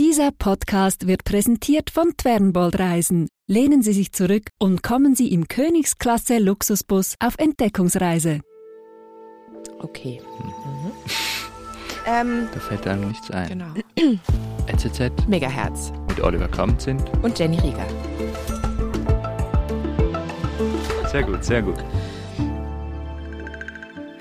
Dieser Podcast wird präsentiert von Twernbold Reisen. Lehnen Sie sich zurück und kommen Sie im Königsklasse Luxusbus auf Entdeckungsreise. Okay. Mhm. Ähm, Da fällt einem nichts ein. genau. NZZ Megahertz mit Oliver Kamp sind. und Jenny Rieger. Sehr gut, sehr gut.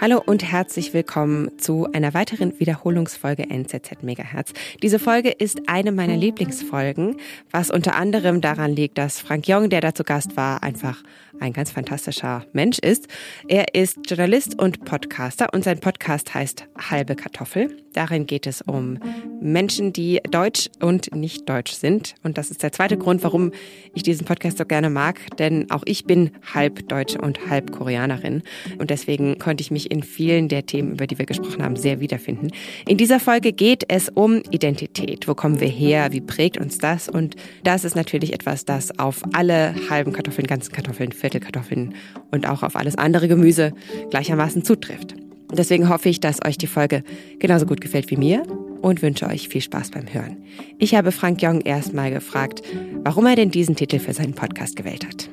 Hallo und herzlich willkommen zu einer weiteren Wiederholungsfolge NZZ Megahertz. Diese Folge ist eine meiner Lieblingsfolgen, was unter anderem daran liegt, dass Frank Jong, der dazu Gast war, einfach ein ganz fantastischer Mensch ist. Er ist Journalist und Podcaster und sein Podcast heißt Halbe Kartoffel. Darin geht es um Menschen, die deutsch und nicht deutsch sind. Und das ist der zweite Grund, warum ich diesen Podcast so gerne mag, denn auch ich bin halb Deutsche und halb Koreanerin. Und deswegen konnte ich mich in vielen der Themen, über die wir gesprochen haben, sehr wiederfinden. In dieser Folge geht es um Identität. Wo kommen wir her? Wie prägt uns das? Und das ist natürlich etwas, das auf alle halben Kartoffeln, ganzen Kartoffeln, Viertelkartoffeln und auch auf alles andere Gemüse gleichermaßen zutrifft. Deswegen hoffe ich, dass euch die Folge genauso gut gefällt wie mir und wünsche euch viel Spaß beim Hören. Ich habe Frank Jong erstmal gefragt, warum er denn diesen Titel für seinen Podcast gewählt hat.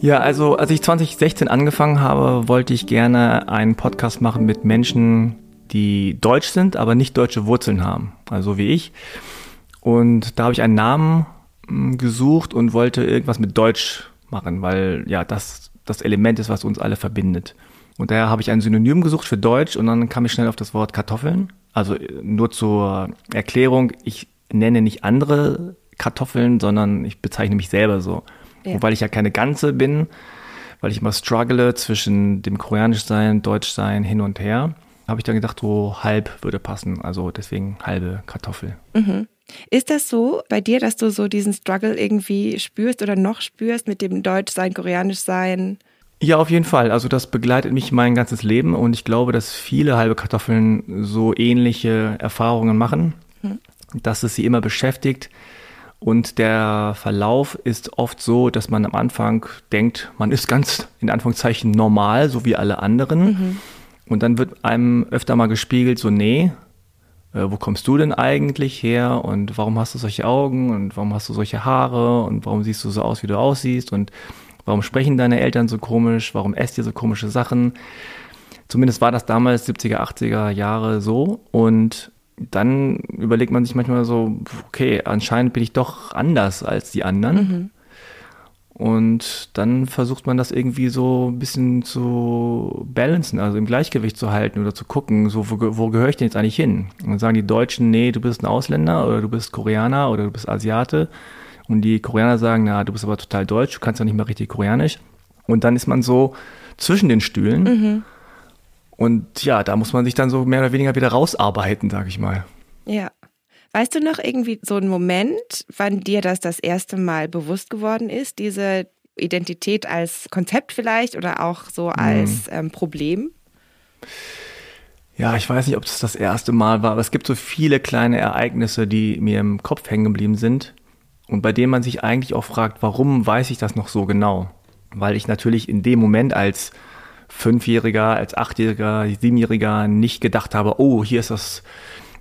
Ja, also als ich 2016 angefangen habe, wollte ich gerne einen Podcast machen mit Menschen, die deutsch sind, aber nicht deutsche Wurzeln haben, also wie ich. Und da habe ich einen Namen mm, gesucht und wollte irgendwas mit Deutsch machen, weil ja das das Element ist, was uns alle verbindet. Und daher habe ich ein Synonym gesucht für Deutsch und dann kam ich schnell auf das Wort Kartoffeln. Also äh, nur zur Erklärung, ich nenne nicht andere Kartoffeln, sondern ich bezeichne mich selber so. Ja. Und weil ich ja keine Ganze bin, weil ich immer struggle zwischen dem Koreanisch sein, Deutsch sein, hin und her, habe ich dann gedacht, so halb würde passen. Also deswegen halbe Kartoffel. Ist das so bei dir, dass du so diesen Struggle irgendwie spürst oder noch spürst mit dem Deutschsein, Koreanischsein? Ja, auf jeden Fall. Also das begleitet mich mein ganzes Leben und ich glaube, dass viele halbe Kartoffeln so ähnliche Erfahrungen machen, dass es sie immer beschäftigt. Und der Verlauf ist oft so, dass man am Anfang denkt, man ist ganz in Anführungszeichen normal, so wie alle anderen. Und dann wird einem öfter mal gespiegelt, so, nee, äh, wo kommst du denn eigentlich her und warum hast du solche Augen und warum hast du solche Haare und warum siehst du so aus, wie du aussiehst und warum sprechen deine Eltern so komisch, warum esst ihr so komische Sachen. Zumindest war das damals 70er, 80er Jahre so und dann überlegt man sich manchmal so, okay, anscheinend bin ich doch anders als die anderen. Und dann versucht man das irgendwie so ein bisschen zu balancen, also im Gleichgewicht zu halten oder zu gucken, so wo, wo gehöre ich denn jetzt eigentlich hin? Und dann sagen die Deutschen, nee, du bist ein Ausländer oder du bist Koreaner oder du bist Asiate. Und die Koreaner sagen, na, du bist aber total deutsch, du kannst ja nicht mal richtig Koreanisch. Und dann ist man so zwischen den Stühlen. Und ja, da muss man sich dann so mehr oder weniger wieder rausarbeiten, sag ich mal. Ja. Weißt du noch irgendwie so einen Moment, wann dir das das erste Mal bewusst geworden ist, diese Identität als Konzept vielleicht oder auch so als ähm, Problem? Ja, ich weiß nicht, ob es das erste Mal war, aber es gibt so viele kleine Ereignisse, die mir im Kopf hängen geblieben sind und bei denen man sich eigentlich auch fragt, warum weiß ich das noch so genau? Weil ich natürlich in dem Moment als Fünfjähriger, als Achtjähriger, Siebenjähriger nicht gedacht habe, oh, hier ist das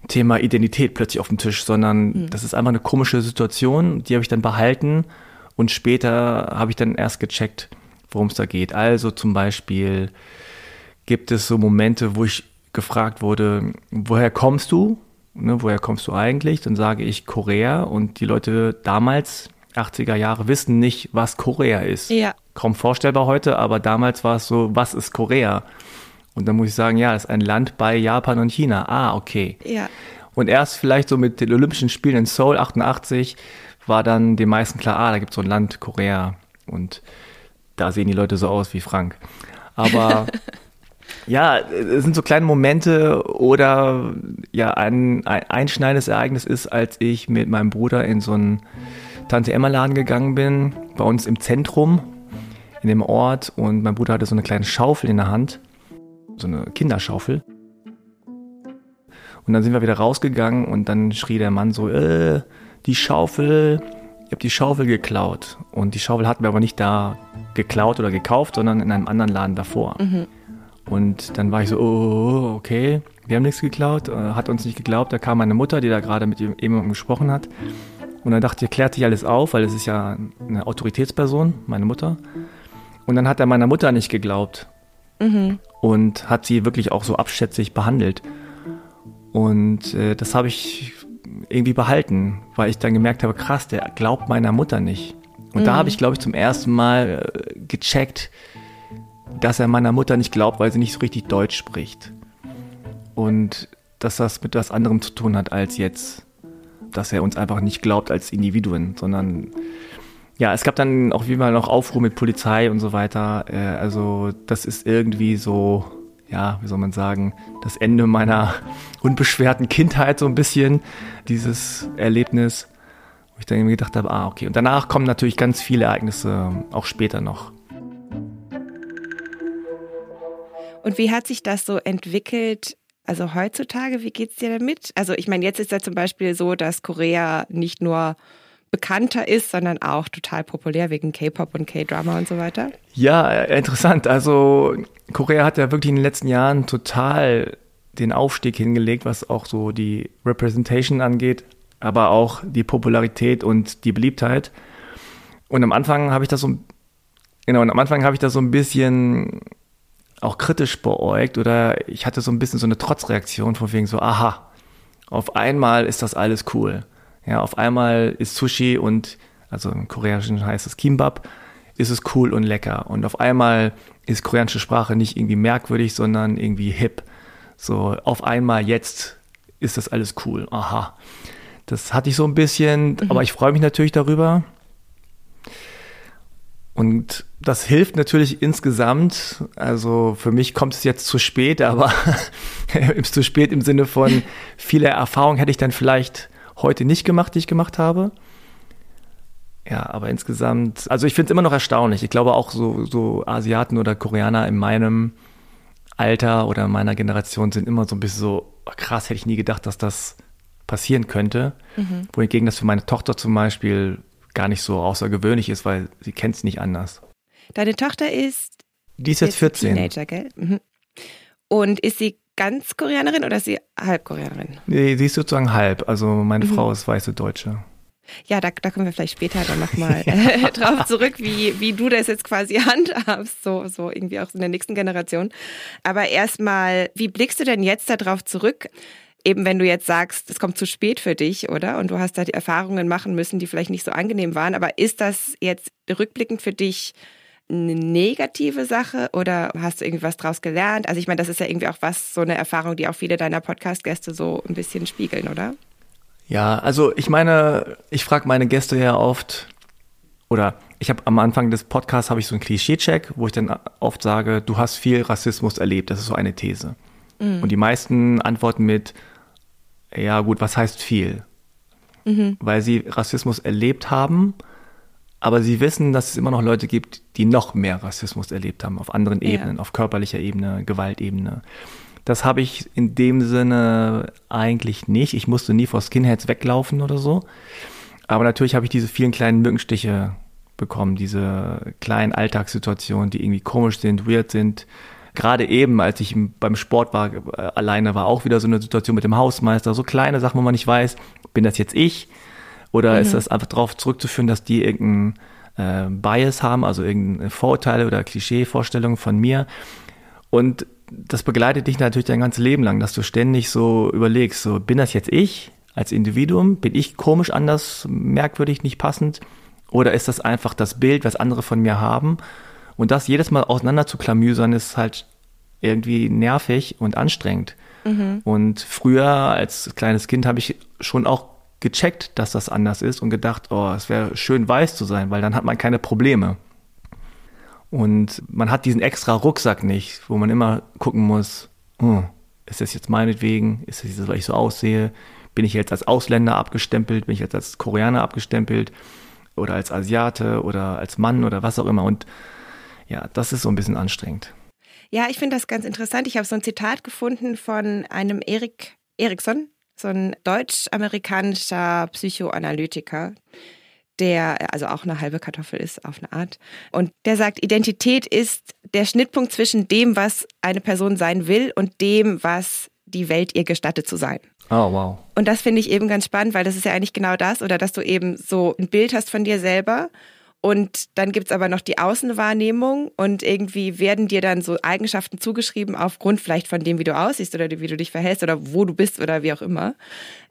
Thema Identität plötzlich auf dem Tisch, sondern das ist einfach eine komische Situation, die habe ich dann behalten und später habe ich dann erst gecheckt, worum es da geht. Also zum Beispiel gibt es so Momente, wo ich gefragt wurde, woher kommst du? Ne, woher kommst du eigentlich? Dann sage ich Korea und die Leute damals, 80er Jahre, wissen nicht, was Korea ist. Ja. Kaum vorstellbar heute, aber damals war es so, was ist Korea? Und dann muss ich sagen, ja, das ist ein Land bei Japan und China. Ah, okay. Ja. Und erst vielleicht so mit den Olympischen Spielen in Seoul 88 war dann den meisten klar, ah, da gibt es so ein Land, Korea. Und da sehen die Leute so aus wie Frank. Aber ja, es sind so kleine Momente oder ja, ein, ein einschneidendes Ereignis ist, als ich mit meinem Bruder in so einen Tante-Emma-Laden gegangen bin, bei uns im Zentrum, in dem Ort. Und mein Bruder hatte so eine kleine Schaufel in der Hand, so eine Kinderschaufel. Und dann sind wir wieder rausgegangen und dann schrie der Mann so, äh, die Schaufel, ich habe die Schaufel geklaut. Und die Schaufel hatten wir aber nicht da geklaut oder gekauft, sondern in einem anderen Laden davor. Und dann war ich so, oh, okay, wir haben nichts geklaut, äh, hat uns nicht geglaubt. Da kam meine Mutter, die da gerade mit jemandem gesprochen hat. Und dann dachte ich, klärt sich alles auf, weil es ist ja eine Autoritätsperson, meine Mutter. Und dann hat er meiner Mutter nicht geglaubt. Mhm. Und hat sie wirklich auch so abschätzig behandelt. Und äh, das habe ich irgendwie behalten, weil ich dann gemerkt habe, krass, der glaubt meiner Mutter nicht. Und mhm. da habe ich, glaube ich, zum ersten Mal äh, gecheckt, dass er meiner Mutter nicht glaubt, weil sie nicht so richtig Deutsch spricht. Und dass das mit was anderem zu tun hat als jetzt, dass er uns einfach nicht glaubt als Individuen, sondern ja, es gab dann auch wie mal noch Aufruhr mit Polizei und so weiter. Äh, also das ist irgendwie so, ja, wie soll man sagen, das Ende meiner unbeschwerten Kindheit so ein bisschen, dieses Erlebnis, wo ich dann irgendwie gedacht habe, ah, okay. Und danach kommen natürlich ganz viele Ereignisse, auch später noch. Und wie hat sich das so entwickelt also heutzutage, wie geht's dir damit? Also ich meine, jetzt ist ja zum Beispiel so, dass Korea nicht nur bekannter ist, sondern auch total populär wegen K-Pop und K-Drama und so weiter. Ja, interessant. Also Korea hat ja wirklich in den letzten Jahren total den Aufstieg hingelegt, was auch so die Representation angeht, aber auch die Popularität und die Beliebtheit. Und am Anfang habe ich das so, genau, und am Anfang habe ich das so ein bisschen auch kritisch beäugt oder ich hatte so ein bisschen so eine Trotzreaktion von wegen so, aha, auf einmal ist das alles cool. Ja, auf einmal ist Sushi und, also im Koreanischen heißt es Kimbap, ist es cool und lecker. Und auf einmal ist koreanische Sprache nicht irgendwie merkwürdig, sondern irgendwie hip. So, auf einmal jetzt ist das alles cool. Aha. Das hatte ich so ein bisschen, mhm. aber ich freue mich natürlich darüber. Und das hilft natürlich insgesamt. Also für mich kommt es jetzt zu spät, aber zu spät im Sinne von viele Erfahrungen hätte ich dann vielleicht heute nicht gemacht, die ich gemacht habe. Ja, aber insgesamt, also ich finde es immer noch erstaunlich. Ich glaube auch so, so Asiaten oder Koreaner in meinem Alter oder meiner Generation sind immer so ein bisschen so, oh krass, hätte ich nie gedacht, dass das passieren könnte. Mhm. Wohingegen das für meine Tochter zum Beispiel gar nicht so außergewöhnlich ist, weil sie kennt es nicht anders. Deine Tochter ist. Die ist jetzt 14. Teenager, gell? Mhm. Und ist sie ganz Koreanerin oder ist sie halb Koreanerin? Nee, sie ist sozusagen halb. Also meine mhm. Frau ist weiße Deutsche. Ja, da, da kommen wir vielleicht später dann nochmal ja. drauf zurück, wie, wie du das jetzt quasi handhabst, so, so irgendwie auch in der nächsten Generation. Aber erstmal, wie blickst du denn jetzt darauf zurück? eben wenn du jetzt sagst, es kommt zu spät für dich, oder? Und du hast da die Erfahrungen machen müssen, die vielleicht nicht so angenehm waren. Aber ist das jetzt rückblickend für dich eine negative Sache oder hast du irgendwas draus gelernt? Also ich meine, das ist ja irgendwie auch was, so eine Erfahrung, die auch viele deiner Podcast-Gäste so ein bisschen spiegeln, oder? Ja, also ich meine, ich frage meine Gäste ja oft, oder ich habe am Anfang des Podcasts habe ich so einen Klischee-Check, wo ich dann oft sage, du hast viel Rassismus erlebt. Das ist so eine These. Mhm. Und die meisten antworten mit, ja gut, was heißt viel? Mhm. Weil sie Rassismus erlebt haben, aber sie wissen, dass es immer noch Leute gibt, die noch mehr Rassismus erlebt haben, auf anderen ja. Ebenen, auf körperlicher Ebene, Gewaltebene. Das habe ich in dem Sinne eigentlich nicht. Ich musste nie vor Skinheads weglaufen oder so. Aber natürlich habe ich diese vielen kleinen Mückenstiche bekommen, diese kleinen Alltagssituationen, die irgendwie komisch sind, weird sind, gerade eben, als ich beim Sport war, äh, alleine war auch wieder so eine Situation mit dem Hausmeister, so kleine Sachen, wo man nicht weiß, bin das jetzt ich oder mhm. ist das einfach darauf zurückzuführen, dass die irgendeinen äh, Bias haben, also irgendeine Vorurteile oder Klischee-Vorstellungen von mir und das begleitet dich natürlich dein ganzes Leben lang, dass du ständig so überlegst, so bin das jetzt ich als Individuum, bin ich komisch, anders, merkwürdig, nicht passend oder ist das einfach das Bild, was andere von mir haben und das jedes Mal auseinander zu klamüsern, ist halt irgendwie nervig und anstrengend. Mhm. Und früher als kleines Kind habe ich schon auch gecheckt, dass das anders ist und gedacht, oh, es wäre schön weiß zu sein, weil dann hat man keine Probleme. Und man hat diesen extra Rucksack nicht, wo man immer gucken muss, oh, ist das jetzt meinetwegen, ist das jetzt, weil ich so aussehe, bin ich jetzt als Ausländer abgestempelt, bin ich jetzt als Koreaner abgestempelt oder als Asiate oder als Mann oder was auch immer. Und ja, das ist so ein bisschen anstrengend. Ja, ich finde das ganz interessant. Ich habe so ein Zitat gefunden von einem Erik Eriksson, so ein deutsch-amerikanischer Psychoanalytiker, der also auch eine halbe Kartoffel ist auf eine Art. Und der sagt, Identität ist der Schnittpunkt zwischen dem, was eine Person sein will und dem, was die Welt ihr gestattet zu sein. Oh, wow. Und das finde ich eben ganz spannend, weil das ist ja eigentlich genau das, oder dass du eben so ein Bild hast von dir selber und dann gibt es aber noch die Außenwahrnehmung und irgendwie werden dir dann so Eigenschaften zugeschrieben aufgrund vielleicht von dem, wie du aussiehst oder wie du dich verhältst oder wo du bist oder wie auch immer.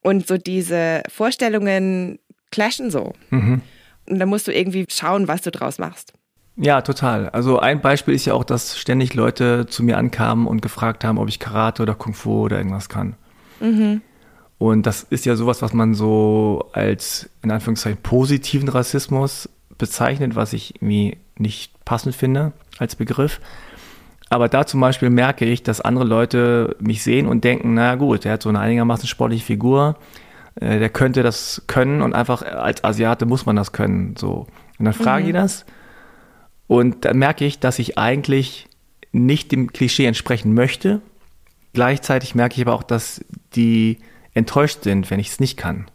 Und so diese Vorstellungen clashen so. Mhm. Und dann musst du irgendwie schauen, was du draus machst. Ja, total. Also ein Beispiel ist ja auch, dass ständig Leute zu mir ankamen und gefragt haben, ob ich Karate oder Kung Fu oder irgendwas kann. Mhm. Und das ist ja sowas, was man so als in Anführungszeichen positiven Rassismus bezeichnet, was ich irgendwie nicht passend finde als Begriff. Aber da zum Beispiel merke ich, dass andere Leute mich sehen und denken, na gut, der hat so eine einigermaßen sportliche Figur, äh, der könnte das können und einfach als Asiate muss man das können. So. Und dann frage mhm. ich das und dann merke ich, dass ich eigentlich nicht dem Klischee entsprechen möchte. Gleichzeitig merke ich aber auch, dass die enttäuscht sind, wenn ich es nicht kann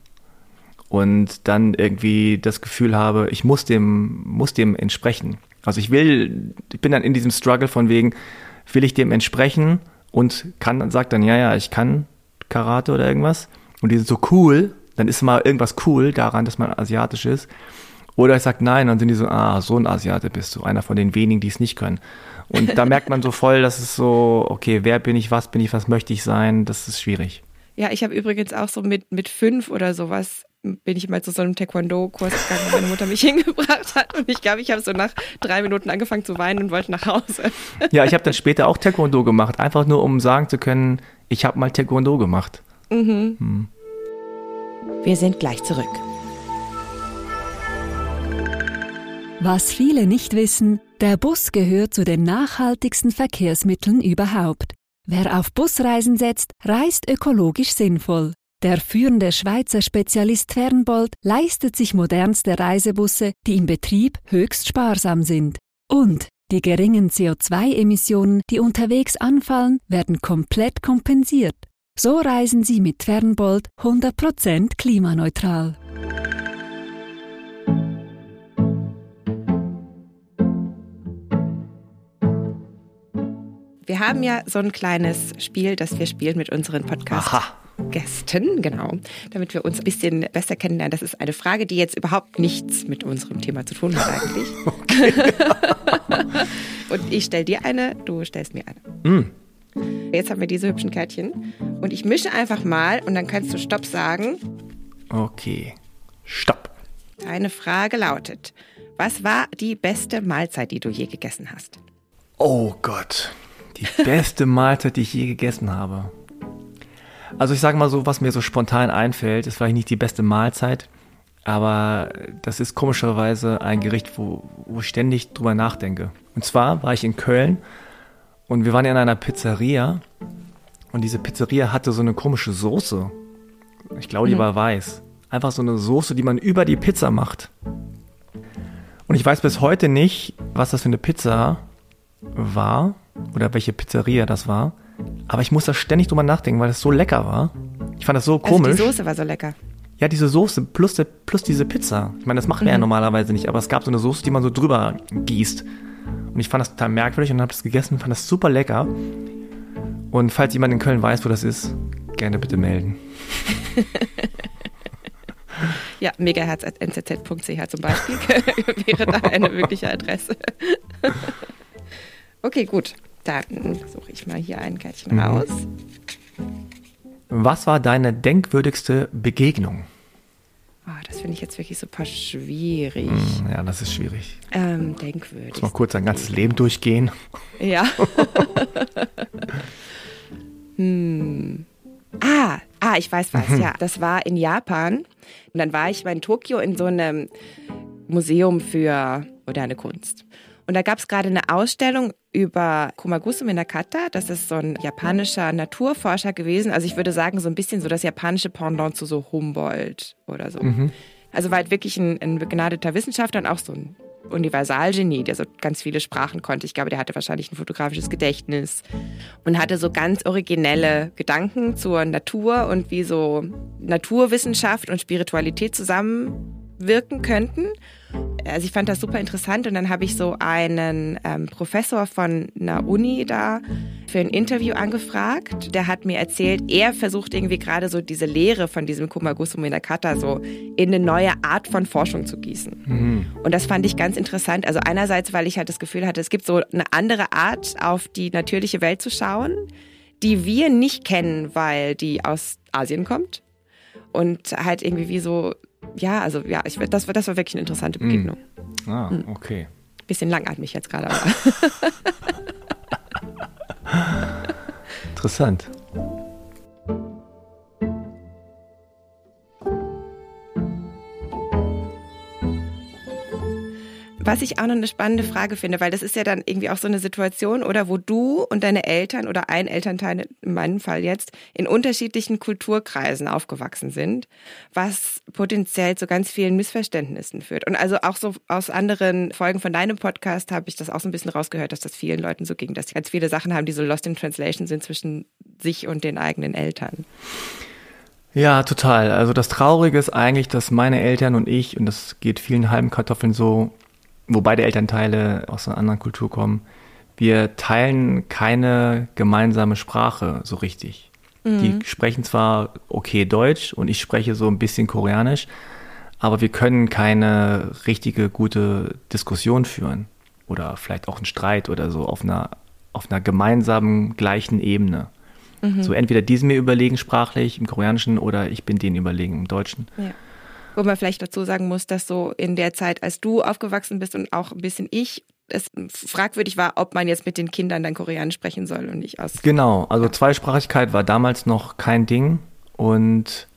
und dann irgendwie das Gefühl habe, ich muss dem, muss dem entsprechen. Also ich will, ich bin dann in diesem Struggle von wegen, will ich dem entsprechen und kann, sagt dann, ja, ja, ich kann Karate oder irgendwas. Und die sind so cool, dann ist mal irgendwas cool daran, dass man asiatisch ist. Oder ich sage nein, dann sind die so, ah, so ein Asiate bist du, einer von den wenigen, die es nicht können. Und da merkt man so voll, dass es so, okay, wer bin ich, was bin ich, was möchte ich sein, das ist schwierig. Ja, ich habe übrigens auch so mit, mit fünf oder sowas bin ich mal zu so einem Taekwondo-Kurs gegangen, wo meine Mutter mich hingebracht hat. Und ich glaube, ich habe so nach drei Minuten angefangen zu weinen und wollte nach Hause. Ja, ich habe dann später auch Taekwondo gemacht, einfach nur um sagen zu können, ich habe mal Taekwondo gemacht. Mhm. Hm. Wir sind gleich zurück. Was viele nicht wissen, der Bus gehört zu den nachhaltigsten Verkehrsmitteln überhaupt. Wer auf Busreisen setzt, reist ökologisch sinnvoll. Der führende Schweizer Spezialist Fernbold leistet sich modernste Reisebusse, die im Betrieb höchst sparsam sind. Und die geringen CO2-Emissionen, die unterwegs anfallen, werden komplett kompensiert. So reisen Sie mit Fernbold 100% klimaneutral. Wir haben ja so ein kleines Spiel, das wir spielen mit unseren Podcasts. Aha. Gästen, genau, damit wir uns ein bisschen besser kennenlernen. Das ist eine Frage, die jetzt überhaupt nichts mit unserem Thema zu tun hat eigentlich. und ich stelle dir eine, du stellst mir eine. Mm. Jetzt haben wir diese hübschen Kärtchen und ich mische einfach mal und dann kannst du Stopp sagen. Okay, Stopp. Deine Frage lautet, was war die beste Mahlzeit, die du je gegessen hast? Oh Gott, die beste Mahlzeit, die ich je gegessen habe. Also ich sage mal so, was mir so spontan einfällt, ist vielleicht nicht die beste Mahlzeit, aber das ist komischerweise ein Gericht, wo, wo ich ständig drüber nachdenke. Und zwar war ich in Köln und wir waren in einer Pizzeria und diese Pizzeria hatte so eine komische Soße. Ich glaube, die mhm. war weiß. Einfach so eine Soße, die man über die Pizza macht. Und ich weiß bis heute nicht, was das für eine Pizza war oder welche Pizzeria das war. Aber ich muss da ständig drüber nachdenken, weil es so lecker war. Ich fand das so komisch. Also die Soße war so lecker. Ja, diese Soße plus, der, plus diese Pizza. Ich meine, das machen wir mhm. ja normalerweise nicht, aber es gab so eine Soße, die man so drüber gießt. Und ich fand das total merkwürdig und habe das gegessen, fand das super lecker. Und falls jemand in Köln weiß, wo das ist, gerne bitte melden. ja, megaherz.nzz.ch zum Beispiel wäre da eine mögliche Adresse. okay, gut. Dann suche ich mal hier ein Kärtchen mhm. raus. Was war deine denkwürdigste Begegnung? Oh, das finde ich jetzt wirklich super schwierig. Mm, ja, das ist schwierig. Ähm, denkwürdig. Muss mal kurz dein ganzes Leben durchgehen. Ja. hm. Ah, ah, ich weiß was, mhm. ja. Das war in Japan. Und dann war ich mal in Tokio in so einem Museum für moderne Kunst. Und da gab es gerade eine Ausstellung über Kumagusu Minakata. Das ist so ein japanischer Naturforscher gewesen. Also ich würde sagen, so ein bisschen so das japanische Pendant zu so Humboldt oder so. Mhm. Also war halt wirklich ein, ein begnadeter Wissenschaftler und auch so ein Universalgenie, der so ganz viele Sprachen konnte. Ich glaube, der hatte wahrscheinlich ein fotografisches Gedächtnis und hatte so ganz originelle Gedanken zur Natur und wie so Naturwissenschaft und Spiritualität zusammen wirken könnten. Also ich fand das super interessant und dann habe ich so einen ähm, Professor von einer Uni da für ein Interview angefragt. Der hat mir erzählt, er versucht irgendwie gerade so diese Lehre von diesem Kumagusu Minakata so in eine neue Art von Forschung zu gießen. Mhm. Und das fand ich ganz interessant. Also einerseits, weil ich halt das Gefühl hatte, es gibt so eine andere Art, auf die natürliche Welt zu schauen, die wir nicht kennen, weil die aus Asien kommt. Und halt irgendwie wie so ja, also ja, ich, das, das war wirklich eine interessante hm. Begegnung. Mm. Ah, hm. okay. Bisschen langatmig jetzt gerade, aber. Interessant. Was ich auch noch eine spannende Frage finde, weil das ist ja dann irgendwie auch so eine Situation, oder wo du und deine Eltern oder ein Elternteil in meinem Fall jetzt in unterschiedlichen Kulturkreisen aufgewachsen sind, was potenziell zu ganz vielen Missverständnissen führt. Und also auch so aus anderen Folgen von deinem Podcast habe ich das auch so ein bisschen rausgehört, dass das vielen Leuten so ging, dass sie ganz viele Sachen haben, die so lost in translation sind zwischen sich und den eigenen Eltern. Ja, total. Also das Traurige ist eigentlich, dass meine Eltern und ich, und das geht vielen halben Kartoffeln so, wo beide Elternteile aus einer anderen Kultur kommen, wir teilen keine gemeinsame Sprache so richtig. Mhm. Die sprechen zwar okay Deutsch und ich spreche so ein bisschen Koreanisch, aber wir können keine richtige gute Diskussion führen oder vielleicht auch einen Streit oder so auf einer, auf einer gemeinsamen gleichen Ebene. Mhm. So entweder die sind mir überlegen sprachlich im Koreanischen oder ich bin denen überlegen im Deutschen. Ja. Wo man vielleicht dazu sagen muss, dass so in der Zeit, als du aufgewachsen bist und auch ein bisschen ich, es fragwürdig war, ob man jetzt mit den Kindern dann Koreanisch sprechen soll und nicht aus. Genau, also Zweisprachigkeit war damals noch kein Ding und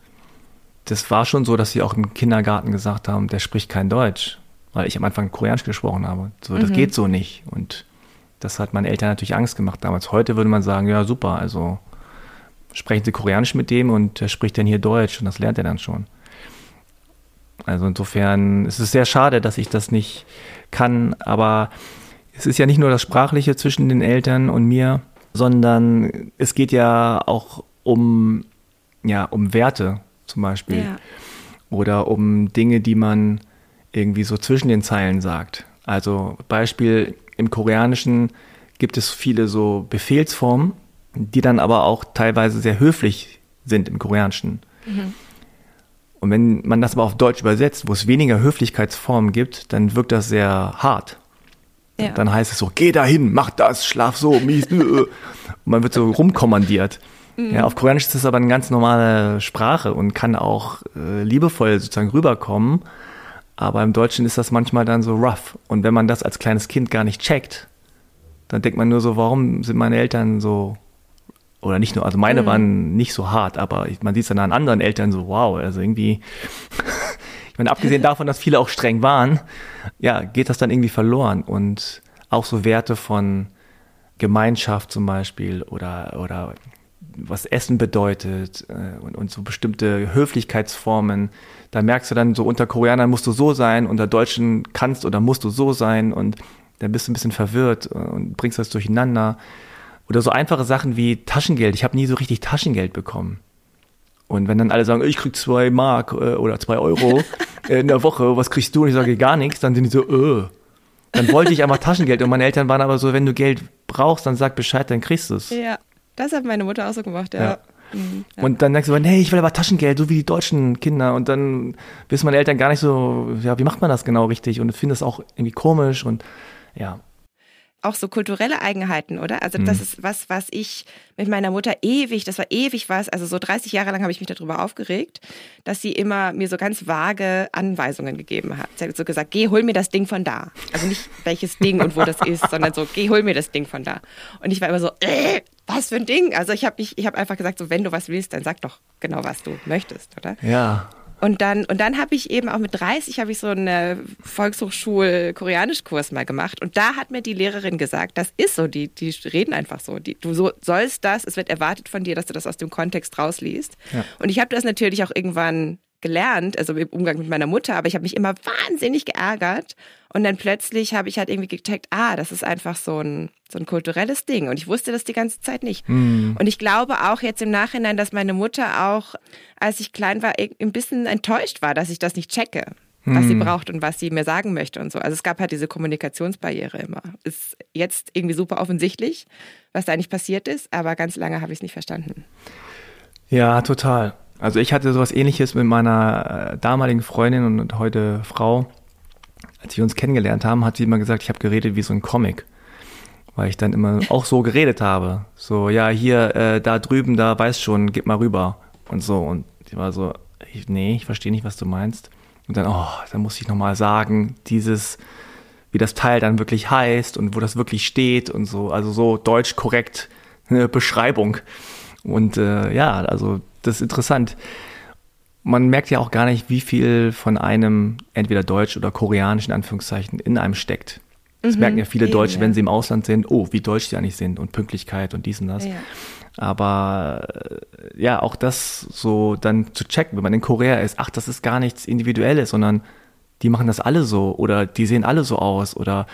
das war schon so, dass sie auch im Kindergarten gesagt haben, der spricht kein Deutsch, weil ich am Anfang Koreanisch gesprochen habe. So, das mhm. geht so nicht und das hat meinen Eltern natürlich Angst gemacht damals. Heute würde man sagen, ja super, also sprechen Sie Koreanisch mit dem und der spricht dann hier Deutsch und das lernt er dann schon. Also insofern ist es sehr schade, dass ich das nicht kann, aber es ist ja nicht nur das Sprachliche zwischen den Eltern und mir, sondern es geht ja auch um, ja, um Werte zum Beispiel ja. oder um Dinge, die man irgendwie so zwischen den Zeilen sagt. Also Beispiel im Koreanischen gibt es viele so Befehlsformen, die dann aber auch teilweise sehr höflich sind im Koreanischen. Mhm. Und wenn man das aber auf Deutsch übersetzt, wo es weniger Höflichkeitsformen gibt, dann wirkt das sehr hart. Ja. Dann heißt es so, geh dahin, mach das, schlaf so, mies. Und man wird so rumkommandiert. Mhm. Ja, auf Koreanisch ist das aber eine ganz normale Sprache und kann auch äh, liebevoll sozusagen rüberkommen. Aber im Deutschen ist das manchmal dann so rough. Und wenn man das als kleines Kind gar nicht checkt, dann denkt man nur so, warum sind meine Eltern so oder nicht nur, also meine mhm. waren nicht so hart, aber man sieht es dann an anderen Eltern so, wow, also irgendwie, ich meine, abgesehen davon, dass viele auch streng waren, ja, geht das dann irgendwie verloren und auch so Werte von Gemeinschaft zum Beispiel oder, oder was Essen bedeutet äh, und, und so bestimmte Höflichkeitsformen. Da merkst du dann so, unter Koreanern musst du so sein, unter Deutschen kannst oder musst du so sein und dann bist du ein bisschen verwirrt und bringst das durcheinander. Oder so einfache Sachen wie Taschengeld. Ich habe nie so richtig Taschengeld bekommen. Und wenn dann alle sagen, ich krieg zwei Mark äh, oder zwei Euro äh, in der Woche, was kriegst du? Und ich sage gar nichts, dann sind die so, äh. Dann wollte ich einfach Taschengeld. Und meine Eltern waren aber so, wenn du Geld brauchst, dann sag Bescheid, dann kriegst du es. Ja, das hat meine Mutter auch so gemacht, ja. ja. Mhm, ja. Und dann denkst du, nee, ich will aber Taschengeld, so wie die deutschen Kinder. Und dann wissen meine Eltern gar nicht so, ja, wie macht man das genau richtig? Und ich finde das auch irgendwie komisch und ja auch so kulturelle Eigenheiten, oder? Also das mhm. ist was, was ich mit meiner Mutter ewig, das war ewig was, also so 30 Jahre lang habe ich mich darüber aufgeregt, dass sie immer mir so ganz vage Anweisungen gegeben hat. Sie hat so gesagt, geh, hol mir das Ding von da. Also nicht welches Ding und wo das ist, sondern so, geh, hol mir das Ding von da. Und ich war immer so, äh, was für ein Ding? Also ich habe ich hab einfach gesagt, so wenn du was willst, dann sag doch genau, was du möchtest, oder? Ja. Und dann, und dann habe ich eben auch mit 30 habe ich so einen Volkshochschul-Koreanischkurs mal gemacht. Und da hat mir die Lehrerin gesagt, das ist so, die, die reden einfach so. Die, du so, sollst das, es wird erwartet von dir, dass du das aus dem Kontext rausliest. Ja. Und ich habe das natürlich auch irgendwann gelernt, also im Umgang mit meiner Mutter, aber ich habe mich immer wahnsinnig geärgert. Und dann plötzlich habe ich halt irgendwie gecheckt, ah, das ist einfach so ein, so ein kulturelles Ding. Und ich wusste das die ganze Zeit nicht. Mhm. Und ich glaube auch jetzt im Nachhinein, dass meine Mutter auch, als ich klein war, ein bisschen enttäuscht war, dass ich das nicht checke. was sie braucht und was sie mir sagen möchte und so. Also es gab halt diese Kommunikationsbarriere immer. Ist jetzt irgendwie super offensichtlich, was da eigentlich passiert ist, aber ganz lange habe ich es nicht verstanden. Ja, total. Also ich hatte sowas ähnliches mit meiner äh, damaligen Freundin und heute Frau. Als wir uns kennengelernt haben, hat sie immer gesagt, ich habe geredet wie so ein Comic. Weil ich dann immer auch so geredet habe. So, ja, hier, äh, da drüben, da weißt schon, gib mal rüber. Und so. Und sie war so, ich, nee, ich verstehe nicht, was du meinst. Und dann, oh, dann muss ich nochmal sagen, dieses, wie das Teil dann wirklich heißt und wo das wirklich steht und so. Also so deutsch korrekt eine Beschreibung. Und äh, ja, also das ist interessant. Man merkt ja auch gar nicht, wie viel von einem entweder deutsch oder koreanisch in Anführungszeichen in einem steckt. Das Mhm, merken ja viele eben, Deutsche, wenn sie im Ausland sind, oh, wie deutsch sie eigentlich sind und Pünktlichkeit und dies und das. Ja. Aber äh, ja, auch das so dann zu checken, wenn man in Korea ist, ach, das ist gar nichts Individuelles, sondern die machen das alle so oder die sehen alle so aus oder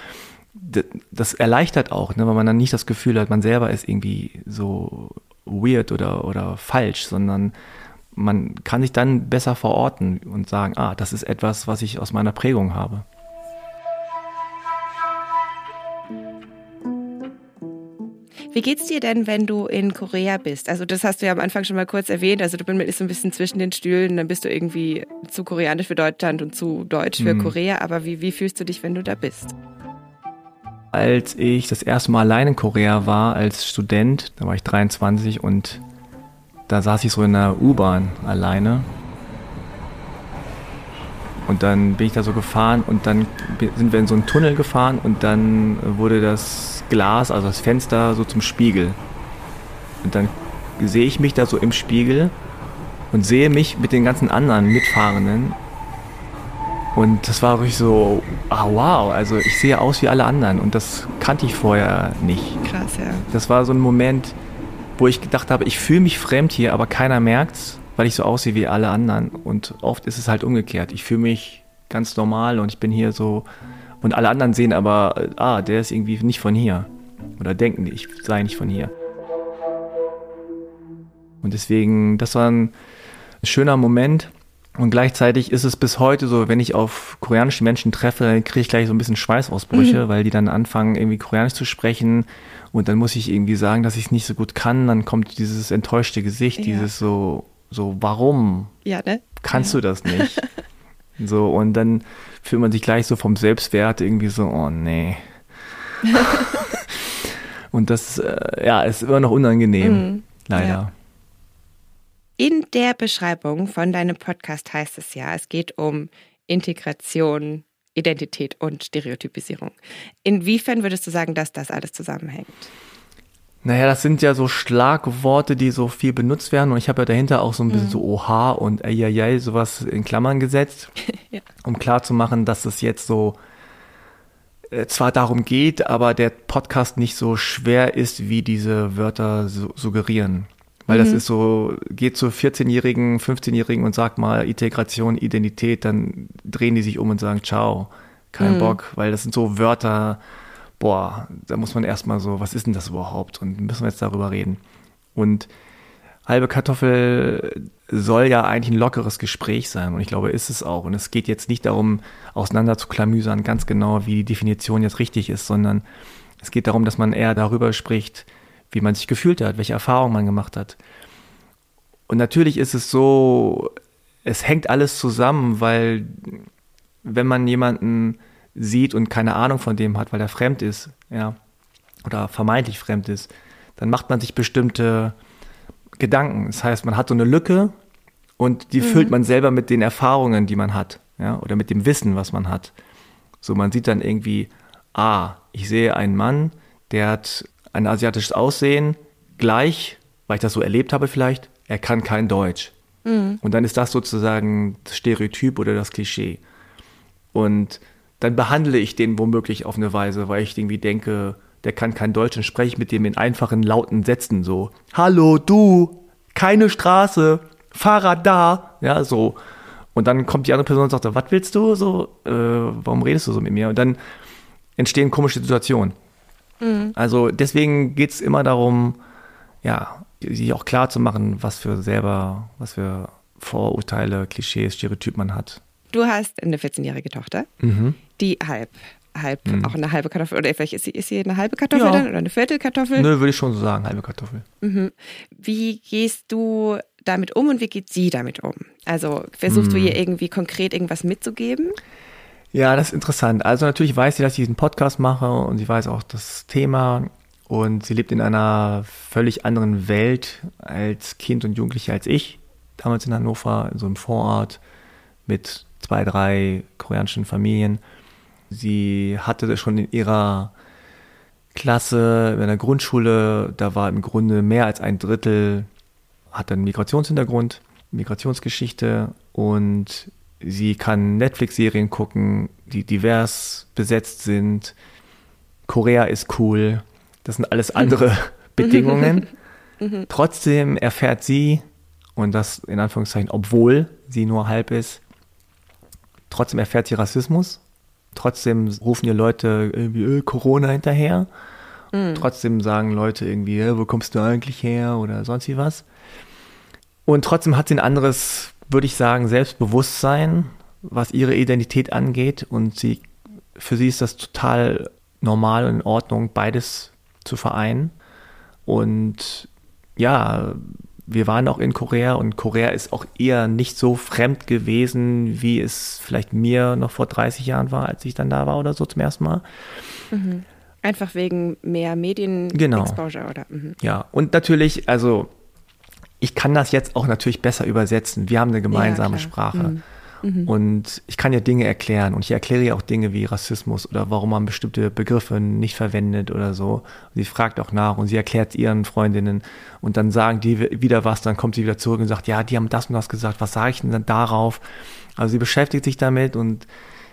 das erleichtert auch, ne, weil man dann nicht das Gefühl hat, man selber ist irgendwie so weird oder, oder falsch, sondern man kann sich dann besser verorten und sagen, ah, das ist etwas, was ich aus meiner Prägung habe. Wie geht's dir denn, wenn du in Korea bist? Also das hast du ja am Anfang schon mal kurz erwähnt. Also du bist so ein bisschen zwischen den Stühlen, dann bist du irgendwie zu koreanisch für Deutschland und zu deutsch für Korea. Aber wie, wie fühlst du dich, wenn du da bist? Als ich das erste Mal allein in Korea war als Student, da war ich 23 und da saß ich so in der U-Bahn alleine. Und dann bin ich da so gefahren und dann sind wir in so einen Tunnel gefahren und dann wurde das Glas, also das Fenster, so zum Spiegel. Und dann sehe ich mich da so im Spiegel und sehe mich mit den ganzen anderen Mitfahrenden und das war wirklich so, ah wow, also ich sehe aus wie alle anderen und das kannte ich vorher nicht. Krass, ja. Das war so ein Moment, wo ich gedacht habe, ich fühle mich fremd hier, aber keiner merkt's, weil ich so aussehe wie alle anderen. Und oft ist es halt umgekehrt. Ich fühle mich ganz normal und ich bin hier so und alle anderen sehen aber, ah, der ist irgendwie nicht von hier oder denken, ich sei nicht von hier. Und deswegen, das war ein schöner Moment. Und gleichzeitig ist es bis heute so, wenn ich auf koreanische Menschen treffe, dann kriege ich gleich so ein bisschen Schweißausbrüche, weil die dann anfangen, irgendwie koreanisch zu sprechen. Und dann muss ich irgendwie sagen, dass ich es nicht so gut kann. Dann kommt dieses enttäuschte Gesicht, Ja. dieses so, so, warum Ja, ne? kannst du das nicht? so, und dann fühlt man sich gleich so vom Selbstwert irgendwie so, oh nee. und das, äh, ja, ist immer noch unangenehm, Mhm. leider. Ja. In der Beschreibung von deinem Podcast heißt es ja, es geht um Integration, Identität und Stereotypisierung. Inwiefern würdest du sagen, dass das alles zusammenhängt? Naja, das sind ja so Schlagworte, die so viel benutzt werden. Und ich habe ja dahinter auch so ein bisschen so Oha und Eieiei, sowas in Klammern gesetzt, Ja. um klarzumachen, dass es jetzt so äh, zwar darum geht, aber der Podcast nicht so schwer ist, wie diese Wörter su suggerieren. Weil das ist so, geht zu 14-Jährigen, 15-Jährigen und sagt mal Integration, Identität, dann drehen die sich um und sagen, ciao, kein Bock, weil das sind so Wörter, boah, da muss man erstmal so, was ist denn das überhaupt? Und müssen wir jetzt darüber reden. Und halbe Kartoffel soll ja eigentlich ein lockeres Gespräch sein und ich glaube, ist es auch. Und es geht jetzt nicht darum, auseinander zu klamüsern, ganz genau, wie die Definition jetzt richtig ist, sondern es geht darum, dass man eher darüber spricht, wie man sich gefühlt hat, welche Erfahrungen man gemacht hat. Und natürlich ist es so, es hängt alles zusammen, weil wenn man jemanden sieht und keine Ahnung von dem hat, weil er fremd ist, ja, oder vermeintlich fremd ist, dann macht man sich bestimmte Gedanken. Das heißt, man hat so eine Lücke und die füllt man selber mit den Erfahrungen, die man hat, ja, oder mit dem Wissen, was man hat. So, man sieht dann irgendwie, ah, ich sehe einen Mann, der hat ein asiatisches Aussehen, gleich, weil ich das so erlebt habe vielleicht, er kann kein Deutsch. Und dann ist das sozusagen das Stereotyp oder das Klischee. Und dann behandle ich den womöglich auf eine Weise, weil ich irgendwie denke, der kann kein Deutsch und spreche mit dem in einfachen, lauten Sätzen so. Hallo, du, keine Straße, Fahrrad da, ja, so. Und dann kommt die andere Person und sagt, was willst du so, äh, warum redest du so mit mir? Und dann entstehen komische Situationen. Also deswegen geht es immer darum, ja, sich auch klar zu machen, was für selber, was für Vorurteile, Klischees, Stereotyp man hat. Du hast eine 14-jährige Tochter, Mhm. die halb, halb, Mhm. auch eine halbe Kartoffel, oder vielleicht ist sie, ist sie eine halbe Kartoffel Ja. dann oder eine Viertelkartoffel? Nö, würde ich schon so sagen, halbe Kartoffel. Mhm. Wie gehst du damit um und wie geht sie damit um? Also versuchst du Mhm. ihr irgendwie konkret irgendwas mitzugeben? Ja, das ist interessant. Also natürlich weiß sie, dass ich diesen Podcast mache und sie weiß auch das Thema und sie lebt in einer völlig anderen Welt als Kind und Jugendliche als ich. Damals in Hannover, in so einem Vorort mit zwei, drei koreanischen Familien. Sie hatte schon in ihrer Klasse, in der Grundschule, da war im Grunde mehr als ein Drittel, hat einen Migrationshintergrund, Migrationsgeschichte und sie kann Netflix-Serien gucken, die divers besetzt sind. Korea ist cool. Das sind alles andere Bedingungen. Trotzdem erfährt sie, und das in Anführungszeichen, obwohl sie nur halb ist, trotzdem erfährt sie Rassismus. Trotzdem rufen ihr Leute irgendwie äh, Corona hinterher. Trotzdem sagen Leute irgendwie, äh, wo kommst du eigentlich her oder sonst wie was. Und trotzdem hat sie ein anderes, würde ich sagen, Selbstbewusstsein, was ihre Identität angeht. Und sie, für sie ist das total normal und in Ordnung, beides zu vereinen. Und ja, wir waren auch in Korea und Korea ist auch eher nicht so fremd gewesen, wie es vielleicht mir noch vor 30 Jahren war, als ich dann da war oder so zum ersten Mal. Einfach wegen mehr Medien-Exposure oder? Mhm. Ja, und natürlich, also ich kann das jetzt auch natürlich besser übersetzen. Wir haben eine gemeinsame klar. Sprache. Und ich kann ja Dinge erklären und ich erkläre ja auch Dinge wie Rassismus oder warum man bestimmte Begriffe nicht verwendet oder so. Sie fragt auch nach und sie erklärt ihren Freundinnen und dann sagen die wieder was, dann kommt sie wieder zurück und sagt, ja, die haben das und das gesagt, was sage ich denn dann darauf? Also sie beschäftigt sich damit und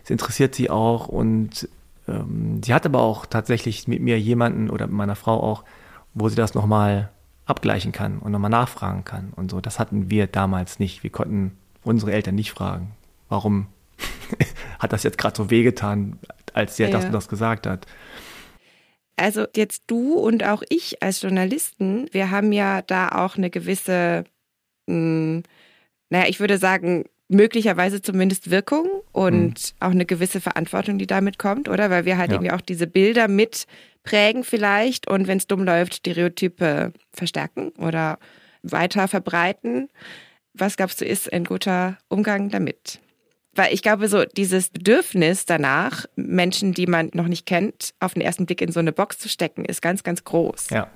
es interessiert sie auch und ähm, sie hat aber auch tatsächlich mit mir jemanden oder mit meiner Frau auch, wo sie das nochmal abgleichen kann und nochmal nachfragen kann und so. Das hatten wir damals nicht. Wir konnten unsere Eltern nicht fragen, warum hat das jetzt gerade so wehgetan, als der das Ja. und das gesagt hat. Also jetzt du und auch ich als Journalisten, wir haben ja da auch eine gewisse, mh, naja, ich würde sagen, möglicherweise zumindest Wirkung und auch eine gewisse Verantwortung, die damit kommt, oder? Weil wir halt Ja. irgendwie auch diese Bilder mit prägen vielleicht und wenn es dumm läuft, Stereotype verstärken oder weiter verbreiten. Was glaubst du, ist ein guter Umgang damit? Weil ich glaube, so dieses Bedürfnis danach, Menschen, die man noch nicht kennt, auf den ersten Blick in so eine Box zu stecken, ist ganz, ganz groß. Ja.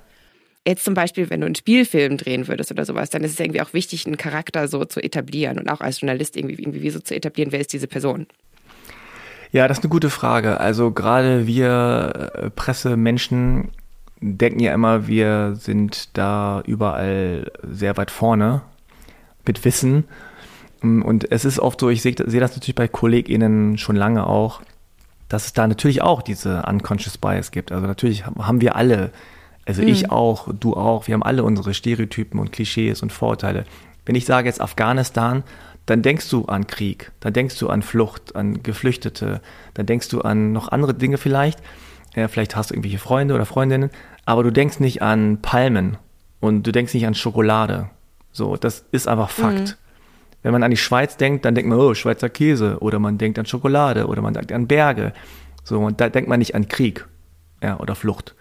Jetzt zum Beispiel, wenn du einen Spielfilm drehen würdest oder sowas, dann ist es irgendwie auch wichtig, einen Charakter so zu etablieren und auch als Journalist irgendwie, irgendwie so zu etablieren, wer ist diese Person. Ja, das ist eine gute Frage. Also gerade wir äh, Pressemenschen denken ja immer, wir sind da überall sehr weit vorne mit Wissen. Mm, Und es ist oft so, ich sehe sehe das natürlich bei KollegInnen schon lange auch, dass es da natürlich auch diese unconscious bias gibt. Also natürlich haben wir alle, also ich auch, du auch, wir haben alle unsere Stereotypen und Klischees und Vorurteile. Wenn ich sage jetzt Afghanistan, dann denkst du an Krieg, dann denkst du an Flucht, an Geflüchtete, dann denkst du an noch andere Dinge vielleicht. Ja, vielleicht hast du irgendwelche Freunde oder Freundinnen, aber du denkst nicht an Palmen und du denkst nicht an Schokolade. So, das ist einfach Fakt. Wenn man an die Schweiz denkt, dann denkt man, oh, Schweizer Käse oder man denkt an Schokolade oder man denkt an Berge. So, und da denkt man nicht an Krieg ja, oder Flucht.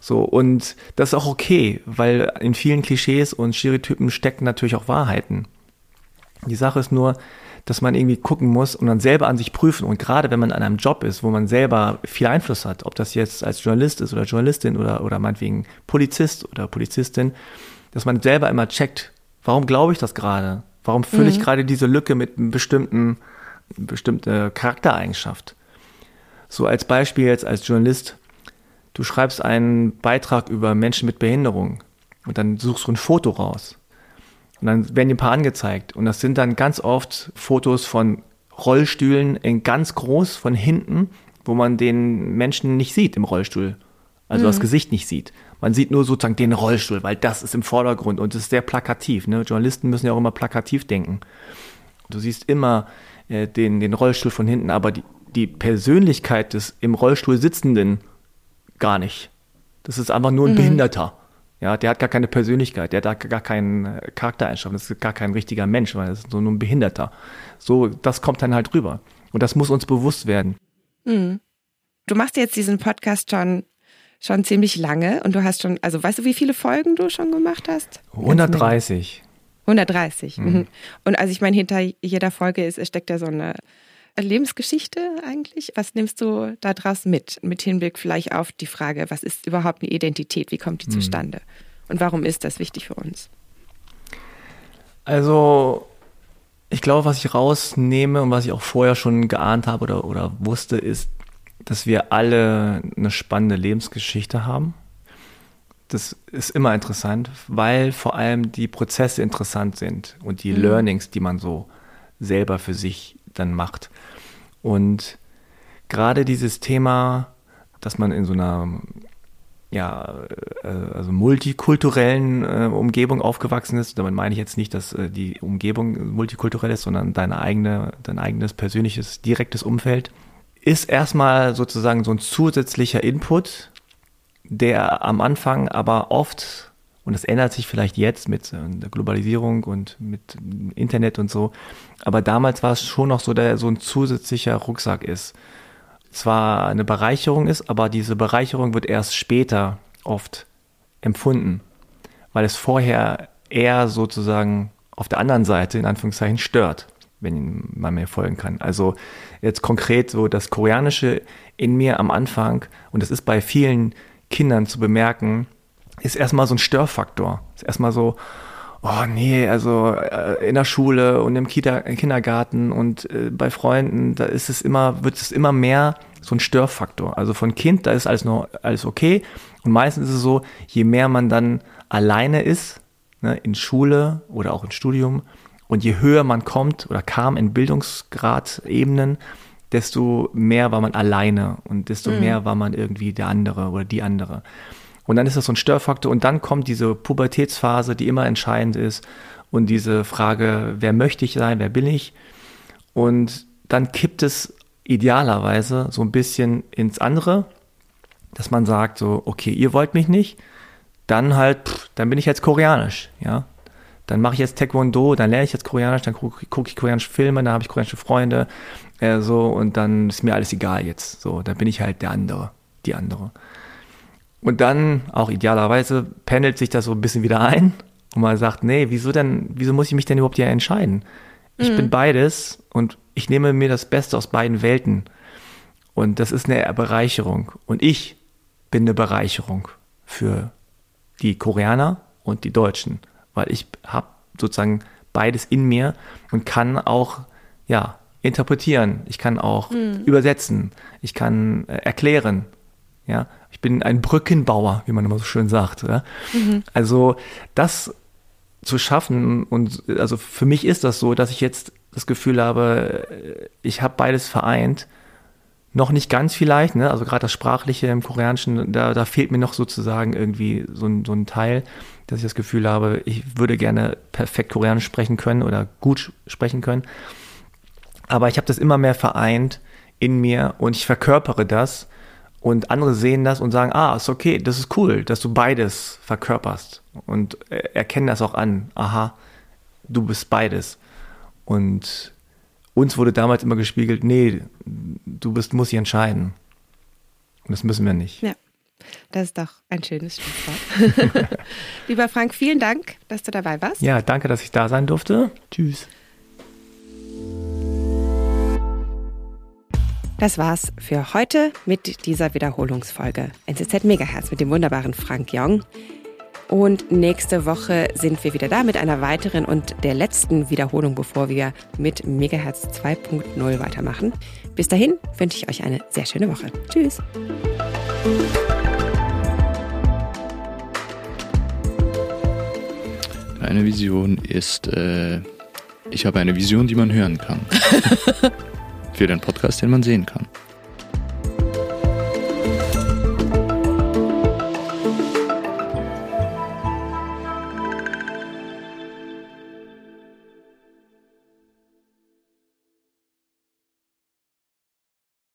So, und das ist auch okay, weil in vielen Klischees und Stereotypen stecken natürlich auch Wahrheiten. Die Sache ist nur, dass man irgendwie gucken muss und dann selber an sich prüfen. Und gerade wenn man an einem Job ist, wo man selber viel Einfluss hat, ob das jetzt als Journalist ist oder Journalistin oder, oder meinetwegen Polizist oder Polizistin, dass man selber immer checkt, warum glaube ich das gerade? Warum fülle ich gerade diese Lücke mit einem bestimmten, bestimmte Charaktereigenschaft? So als Beispiel jetzt als Journalist, du schreibst einen Beitrag über Menschen mit Behinderung und dann suchst du ein Foto raus. Und dann werden dir ein paar angezeigt. Und das sind dann ganz oft Fotos von Rollstühlen in ganz groß von hinten, wo man den Menschen nicht sieht im Rollstuhl. Also das Gesicht nicht sieht. Man sieht nur sozusagen den Rollstuhl, weil das ist im Vordergrund und es ist sehr plakativ. Ne? Journalisten müssen ja auch immer plakativ denken. Du siehst immer äh, den, den Rollstuhl von hinten, aber die, die Persönlichkeit des im Rollstuhl Sitzenden gar nicht. Das ist einfach nur ein Behinderter. Ja, der hat gar keine Persönlichkeit, der hat gar keinen äh, Charaktereigenschaften, das ist gar kein richtiger Mensch, weil das ist so nur ein Behinderter. So, das kommt dann halt rüber. Und das muss uns bewusst werden. Mhm. Du machst jetzt diesen Podcast schon, schon ziemlich lange und du hast schon, also weißt du, wie viele Folgen du schon gemacht hast? 130. 130. Mhm. Und also ich meine, hinter jeder Folge ist, steckt ja so eine Lebensgeschichte eigentlich. Was nimmst du daraus mit? Mit Hinblick vielleicht auf die Frage, was ist überhaupt eine Identität? Wie kommt die mhm. zustande? Und warum ist das wichtig für uns? Also, ich glaube, was ich rausnehme und was ich auch vorher schon geahnt habe oder, oder wusste, ist, dass wir alle eine spannende Lebensgeschichte haben. Das ist immer interessant, weil vor allem die Prozesse interessant sind und die mhm. Learnings, die man so selber für sich dann macht. Und gerade dieses Thema, dass man in so einer ja, äh, also multikulturellen äh, Umgebung aufgewachsen ist. Damit meine ich jetzt nicht, dass äh, die Umgebung multikulturell ist, sondern deine eigene, dein eigenes persönliches, direktes Umfeld ist erstmal sozusagen so ein zusätzlicher Input, der am Anfang aber oft, und das ändert sich vielleicht jetzt mit äh, der Globalisierung und mit Internet und so, aber damals war es schon noch so, der so ein zusätzlicher Rucksack ist. Zwar eine Bereicherung ist, aber diese Bereicherung wird erst später oft empfunden, weil es vorher eher sozusagen auf der anderen Seite in Anführungszeichen stört wenn man mir folgen kann. Also jetzt konkret so das Koreanische in mir am Anfang, und das ist bei vielen Kindern zu bemerken, ist erstmal so ein Störfaktor. Ist erstmal so, oh nee, also äh, in der Schule und im Kita, Kindergarten und äh, bei Freunden, da ist es immer, wird es immer mehr so ein Störfaktor. Also von Kind, da ist alles noch alles okay. Und meistens ist es so, je mehr man dann alleine ist, ne, in Schule oder auch im Studium, und je höher man kommt oder kam in Bildungsgradebenen, desto mehr war man alleine und desto mhm. mehr war man irgendwie der andere oder die andere. Und dann ist das so ein Störfaktor und dann kommt diese Pubertätsphase, die immer entscheidend ist und diese Frage, wer möchte ich sein, wer bin ich? Und dann kippt es idealerweise so ein bisschen ins andere, dass man sagt so, okay, ihr wollt mich nicht, dann halt, pff, dann bin ich jetzt koreanisch, ja dann mache ich jetzt Taekwondo, dann lerne ich jetzt Koreanisch, dann gucke guck ich koreanische Filme, dann habe ich koreanische Freunde, äh, so, und dann ist mir alles egal jetzt. So, dann bin ich halt der andere, die andere. Und dann, auch idealerweise, pendelt sich das so ein bisschen wieder ein und man sagt, nee, wieso denn, wieso muss ich mich denn überhaupt hier entscheiden? Ich mhm. bin beides und ich nehme mir das Beste aus beiden Welten. Und das ist eine Bereicherung. Und ich bin eine Bereicherung für die Koreaner und die Deutschen weil ich habe sozusagen beides in mir und kann auch ja interpretieren, ich kann auch mhm. übersetzen, ich kann äh, erklären, ja, ich bin ein Brückenbauer, wie man immer so schön sagt. Ja? Mhm. Also das zu schaffen und also für mich ist das so, dass ich jetzt das Gefühl habe, ich habe beides vereint. Noch nicht ganz vielleicht, ne? also gerade das Sprachliche im Koreanischen, da, da fehlt mir noch sozusagen irgendwie so ein, so ein Teil dass ich das Gefühl habe, ich würde gerne perfekt Koreanisch sprechen können oder gut sprechen können. Aber ich habe das immer mehr vereint in mir und ich verkörpere das und andere sehen das und sagen, ah, ist okay, das ist cool, dass du beides verkörperst und erkennen das auch an. Aha, du bist beides. Und uns wurde damals immer gespiegelt, nee, du bist, musst dich entscheiden. Und das müssen wir nicht. Ja. Das ist doch ein schönes Stichwort. Lieber Frank, vielen Dank, dass du dabei warst. Ja, danke, dass ich da sein durfte. Tschüss. Das war's für heute mit dieser Wiederholungsfolge. NZZ Megahertz mit dem wunderbaren Frank Jong. Und nächste Woche sind wir wieder da mit einer weiteren und der letzten Wiederholung, bevor wir mit Megahertz 2.0 weitermachen. Bis dahin wünsche ich euch eine sehr schöne Woche. Tschüss. Eine Vision ist, äh, ich habe eine Vision, die man hören kann. Für den Podcast, den man sehen kann.